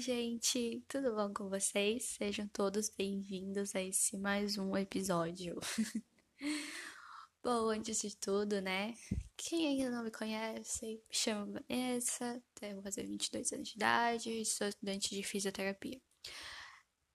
gente, tudo bom com vocês? Sejam todos bem-vindos a esse mais um episódio. bom, antes de tudo, né? Quem ainda não me conhece, me chamo Vanessa, vou fazer 22 anos de idade e sou estudante de fisioterapia.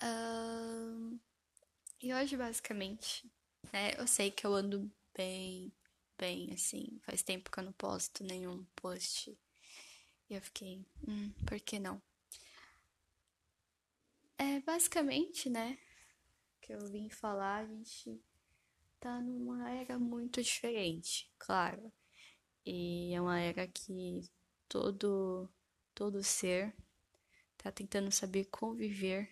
Um, e hoje, basicamente, né? Eu sei que eu ando bem, bem, assim, faz tempo que eu não posto nenhum post. E eu fiquei, hum, por que não? É basicamente, né? Que eu vim falar, a gente tá numa era muito diferente, claro. E é uma era que todo todo ser tá tentando saber conviver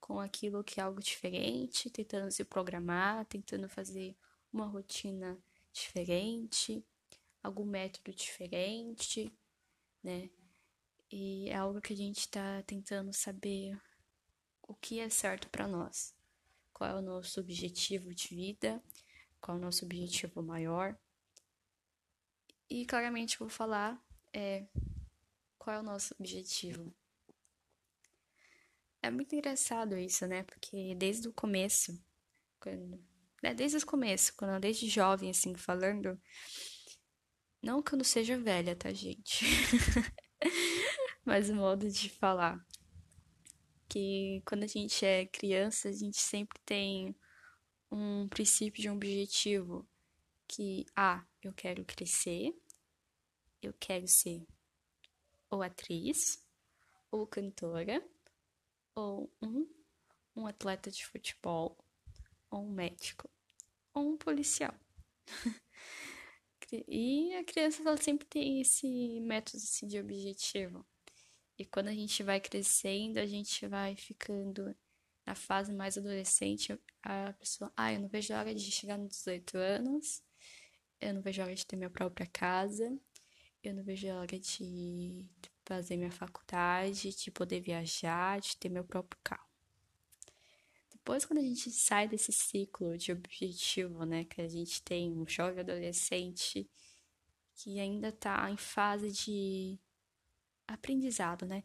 com aquilo que é algo diferente, tentando se programar, tentando fazer uma rotina diferente, algum método diferente, né? E é algo que a gente está tentando saber o que é certo para nós. Qual é o nosso objetivo de vida? Qual é o nosso objetivo maior? E claramente vou falar é qual é o nosso objetivo. É muito engraçado isso, né? Porque desde o começo, quando, né? desde o começo, quando eu desde jovem assim falando, não que eu não seja velha, tá, gente? mas o modo de falar. Que quando a gente é criança, a gente sempre tem um princípio de um objetivo. Que, ah, eu quero crescer, eu quero ser ou atriz, ou cantora, ou um, um atleta de futebol, ou um médico, ou um policial. e a criança ela sempre tem esse método assim, de objetivo. E quando a gente vai crescendo, a gente vai ficando na fase mais adolescente, a pessoa, ah, eu não vejo a hora de chegar nos 18 anos, eu não vejo a hora de ter minha própria casa, eu não vejo a hora de fazer minha faculdade, de poder viajar, de ter meu próprio carro. Depois, quando a gente sai desse ciclo de objetivo, né, que a gente tem um jovem adolescente que ainda está em fase de aprendizado, né?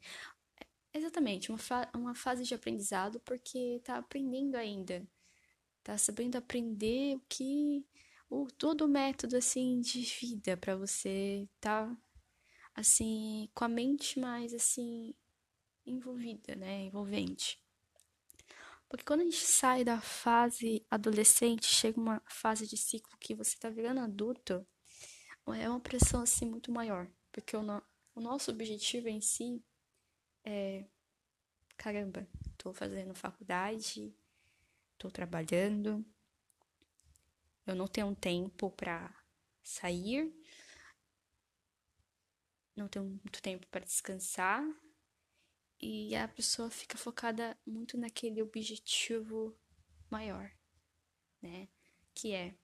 Exatamente, uma, fa uma fase de aprendizado porque tá aprendendo ainda. Tá sabendo aprender o que. O, todo o método, assim, de vida para você tá, assim, com a mente mais, assim, envolvida, né? Envolvente. Porque quando a gente sai da fase adolescente, chega uma fase de ciclo que você tá virando adulto, é uma pressão, assim, muito maior. Porque o, o nosso objetivo em si é: caramba, estou fazendo faculdade, estou trabalhando, eu não tenho tempo para sair, não tenho muito tempo para descansar. E a pessoa fica focada muito naquele objetivo maior, né? Que é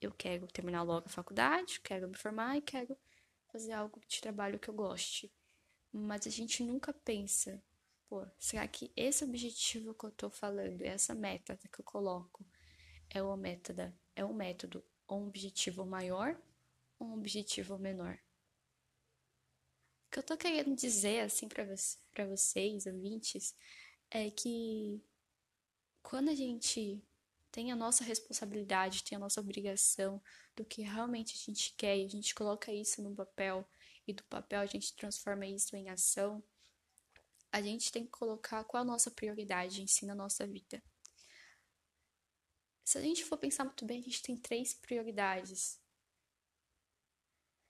eu quero terminar logo a faculdade, quero me formar e quero fazer algo de trabalho que eu goste. Mas a gente nunca pensa, pô, será que esse objetivo que eu tô falando, essa meta que eu coloco, é uma método, é um método ou um objetivo maior ou um objetivo menor? O que eu tô querendo dizer, assim, para você, vocês, ouvintes, é que quando a gente tem a nossa responsabilidade, tem a nossa obrigação do que realmente a gente quer e a gente coloca isso no papel e do papel a gente transforma isso em ação, a gente tem que colocar qual a nossa prioridade em si na nossa vida. Se a gente for pensar muito bem, a gente tem três prioridades.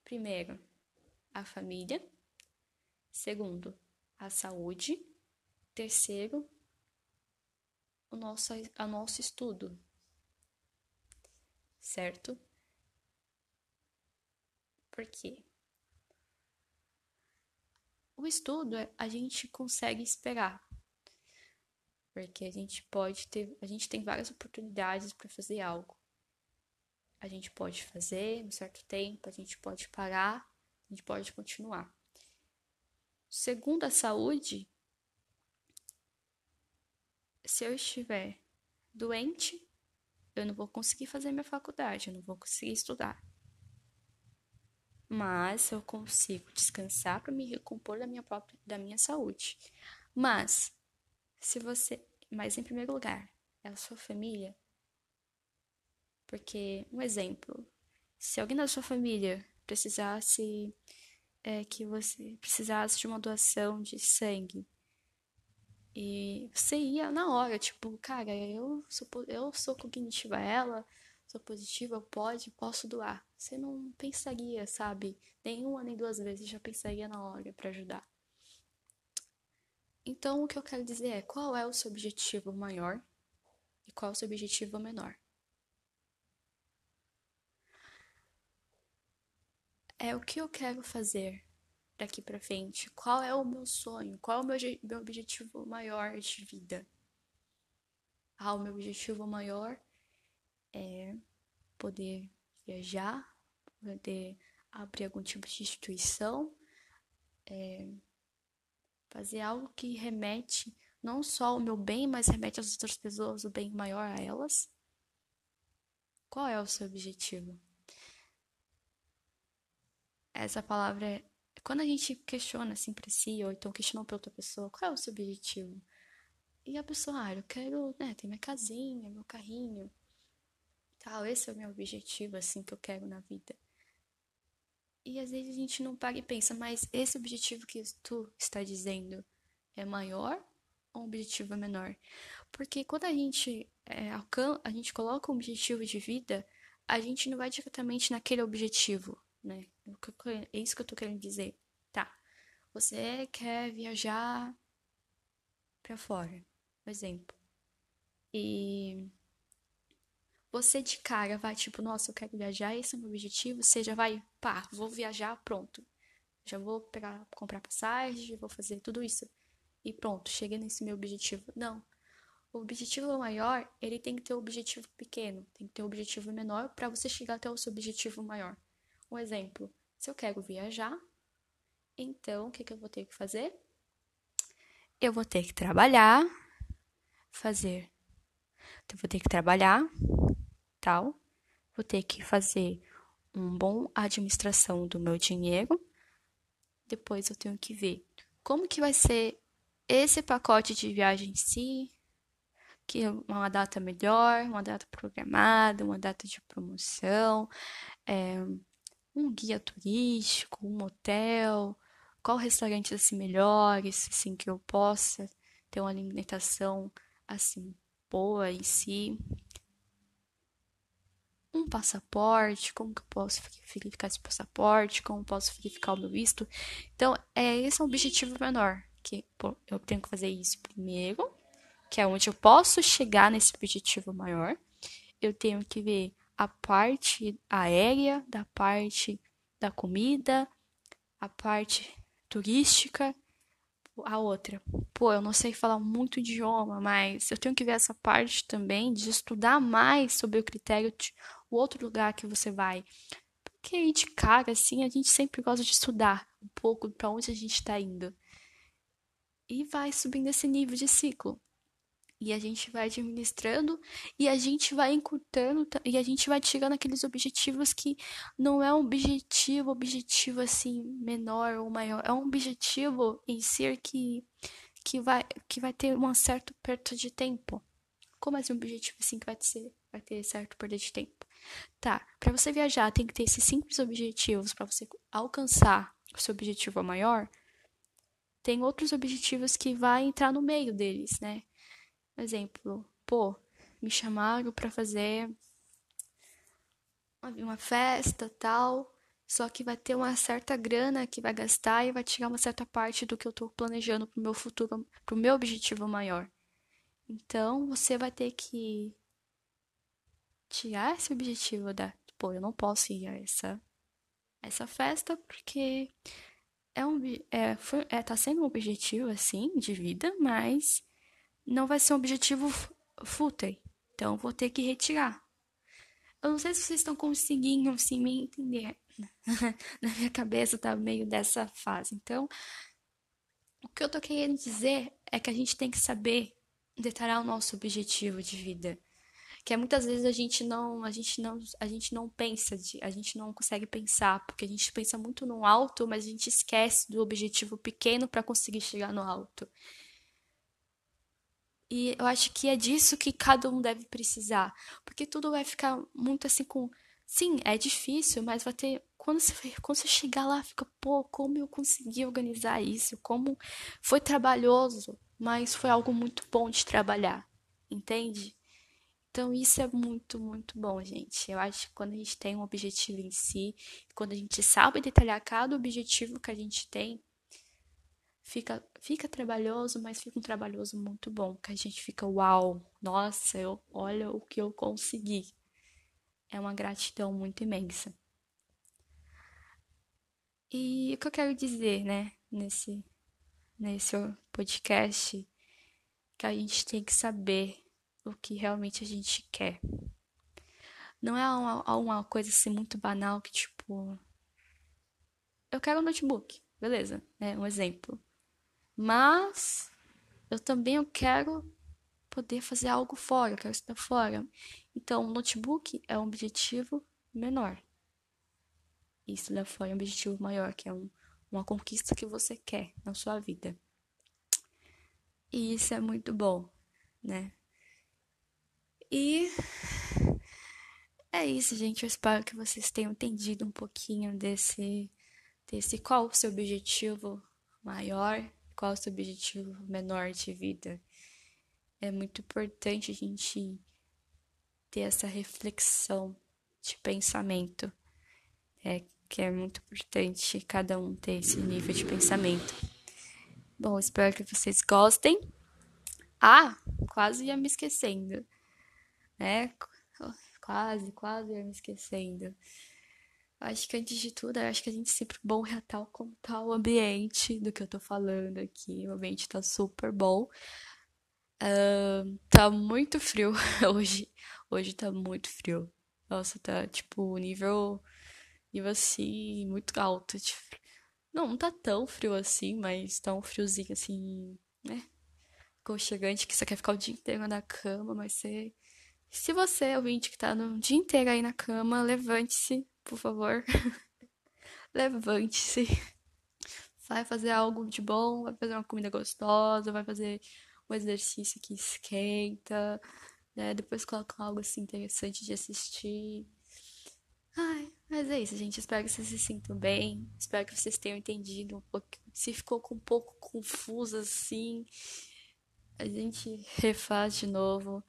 Primeiro, a família. Segundo, a saúde. Terceiro, o nosso, a nosso estudo, certo? Por quê? O estudo a gente consegue esperar, porque a gente pode ter, a gente tem várias oportunidades para fazer algo. A gente pode fazer um certo tempo, a gente pode parar, a gente pode continuar. Segundo a saúde, se eu estiver doente, eu não vou conseguir fazer minha faculdade, eu não vou conseguir estudar. mas eu consigo descansar para me recompor da minha própria da minha saúde. Mas se você, mas em primeiro lugar, é a sua família. Porque um exemplo, se alguém da sua família precisasse é, que você precisasse de uma doação de sangue e você ia na hora, tipo, cara, eu sou eu sou cognitiva ela, sou positiva, eu pode, posso doar. Você não pensaria, sabe? Nenhuma nem duas vezes, já pensaria na hora para ajudar. Então, o que eu quero dizer é qual é o seu objetivo maior e qual é o seu objetivo menor. É o que eu quero fazer daqui para frente? Qual é o meu sonho? Qual é o meu, meu objetivo maior de vida? Ah, o meu objetivo maior é poder viajar, poder abrir algum tipo de instituição, é fazer algo que remete não só ao meu bem, mas remete às outras pessoas, o bem maior a elas. Qual é o seu objetivo? Essa palavra é. Quando a gente questiona assim pra si, ou então questiona pra outra pessoa, qual é o seu objetivo? E a pessoa, ah, eu quero, né, ter minha casinha, meu carrinho, tal, esse é o meu objetivo, assim, que eu quero na vida. E às vezes a gente não paga e pensa, mas esse objetivo que tu está dizendo é maior ou um objetivo menor? Porque quando a gente é, a gente coloca um objetivo de vida, a gente não vai diretamente naquele objetivo, né? É isso que eu tô querendo dizer. Tá. Você quer viajar para fora, por exemplo. E você de cara vai tipo, nossa, eu quero viajar, esse é o meu objetivo, você já vai, pá, vou viajar, pronto. Já vou pegar, comprar passagem, vou fazer tudo isso. E pronto, cheguei nesse meu objetivo. Não. O objetivo maior, ele tem que ter um objetivo pequeno, tem que ter um objetivo menor para você chegar até o seu objetivo maior. Um exemplo, se eu quero viajar, então o que, que eu vou ter que fazer? Eu vou ter que trabalhar, fazer. Então, eu vou ter que trabalhar, tal, vou ter que fazer uma boa administração do meu dinheiro. Depois eu tenho que ver como que vai ser esse pacote de viagem em si, que é uma data melhor, uma data programada, uma data de promoção, é, um guia turístico, um hotel, qual restaurante assim melhores, assim que eu possa ter uma alimentação assim boa em si um passaporte, como que eu posso verificar esse passaporte, como posso verificar o meu visto. Então, é, esse é um objetivo menor, que pô, eu tenho que fazer isso primeiro, que é onde eu posso chegar nesse objetivo maior. Eu tenho que ver a parte aérea, da parte da comida, a parte turística, a outra. Pô, eu não sei falar muito idioma, mas eu tenho que ver essa parte também de estudar mais sobre o critério o outro lugar que você vai. Porque de cara, assim, a gente sempre gosta de estudar um pouco para onde a gente está indo. E vai subindo esse nível de ciclo. E a gente vai administrando e a gente vai encurtando e a gente vai tirando aqueles objetivos que não é um objetivo, objetivo assim, menor ou maior. É um objetivo em si que, que, vai, que vai ter um certo perto de tempo. Como assim um objetivo assim que vai ter, vai ter certo perda de tempo? Tá, para você viajar tem que ter esses simples objetivos para você alcançar o seu objetivo maior. Tem outros objetivos que vai entrar no meio deles, né? Exemplo, pô, me chamaram para fazer uma festa, tal, só que vai ter uma certa grana que vai gastar e vai tirar uma certa parte do que eu estou planejando para o meu futuro, para o meu objetivo maior. Então, você vai ter que tirar esse objetivo da, pô, eu não posso ir a essa, essa festa porque é um, é, foi, é, tá sendo um objetivo, assim, de vida, mas não vai ser um objetivo fútil. Então, vou ter que retirar. Eu não sei se vocês estão conseguindo, assim, me entender. Na minha cabeça tá meio dessa fase. Então, o que eu tô querendo dizer é que a gente tem que saber detalhar o nosso objetivo de vida. que é muitas vezes a gente não, a gente não, a gente não pensa, de, a gente não consegue pensar, porque a gente pensa muito no alto, mas a gente esquece do objetivo pequeno para conseguir chegar no alto. E eu acho que é disso que cada um deve precisar, porque tudo vai ficar muito assim com Sim, é difícil, mas vai ter. Quando você, quando você chegar lá, fica, pô, como eu consegui organizar isso? Como foi trabalhoso, mas foi algo muito bom de trabalhar, entende? Então, isso é muito, muito bom, gente. Eu acho que quando a gente tem um objetivo em si, quando a gente sabe detalhar cada objetivo que a gente tem, fica, fica trabalhoso, mas fica um trabalhoso muito bom. Que a gente fica, uau, nossa, eu, olha o que eu consegui. É uma gratidão muito imensa. E o que eu quero dizer, né, nesse, nesse podcast, que a gente tem que saber o que realmente a gente quer. Não é uma, uma coisa assim muito banal que tipo. Eu quero um notebook, beleza, é um exemplo. Mas eu também eu quero poder fazer algo fora, eu quero estudar fora. Então, o notebook é um objetivo menor. E estudar fora é um objetivo maior, que é um, uma conquista que você quer na sua vida. E isso é muito bom, né? E é isso, gente. Eu espero que vocês tenham entendido um pouquinho desse, desse qual o seu objetivo maior, qual o seu objetivo menor de vida. É muito importante a gente ter essa reflexão de pensamento. É que é muito importante cada um ter esse nível de pensamento. Bom, espero que vocês gostem. Ah, quase ia me esquecendo né? Quase, quase ia me esquecendo. Acho que antes de tudo, acho que a gente sempre bom reatar como tá o ambiente do que eu tô falando aqui. O ambiente tá super bom. Uh, tá muito frio hoje. Hoje tá muito frio. Nossa, tá tipo nível. nível assim, muito alto. Não, não tá tão frio assim, mas tá um friozinho assim, né? Conchegante que você quer ficar o dia inteiro na cama, mas você se você, ouvinte, que tá no dia inteiro aí na cama, levante-se, por favor. levante-se. Vai fazer algo de bom, vai fazer uma comida gostosa, vai fazer um exercício que esquenta, né? Depois coloca algo assim interessante de assistir. Ai, mas é isso, gente. Espero que vocês se sintam bem. Espero que vocês tenham entendido um pouco. Se ficou um pouco confuso assim, a gente refaz de novo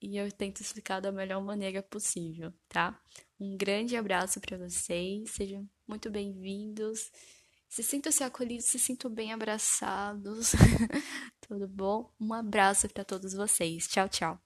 e eu tento explicar da melhor maneira possível, tá? Um grande abraço para vocês, sejam muito bem-vindos. Se sintam-se acolhidos, se sintam bem abraçados. Tudo bom? Um abraço para todos vocês. Tchau, tchau.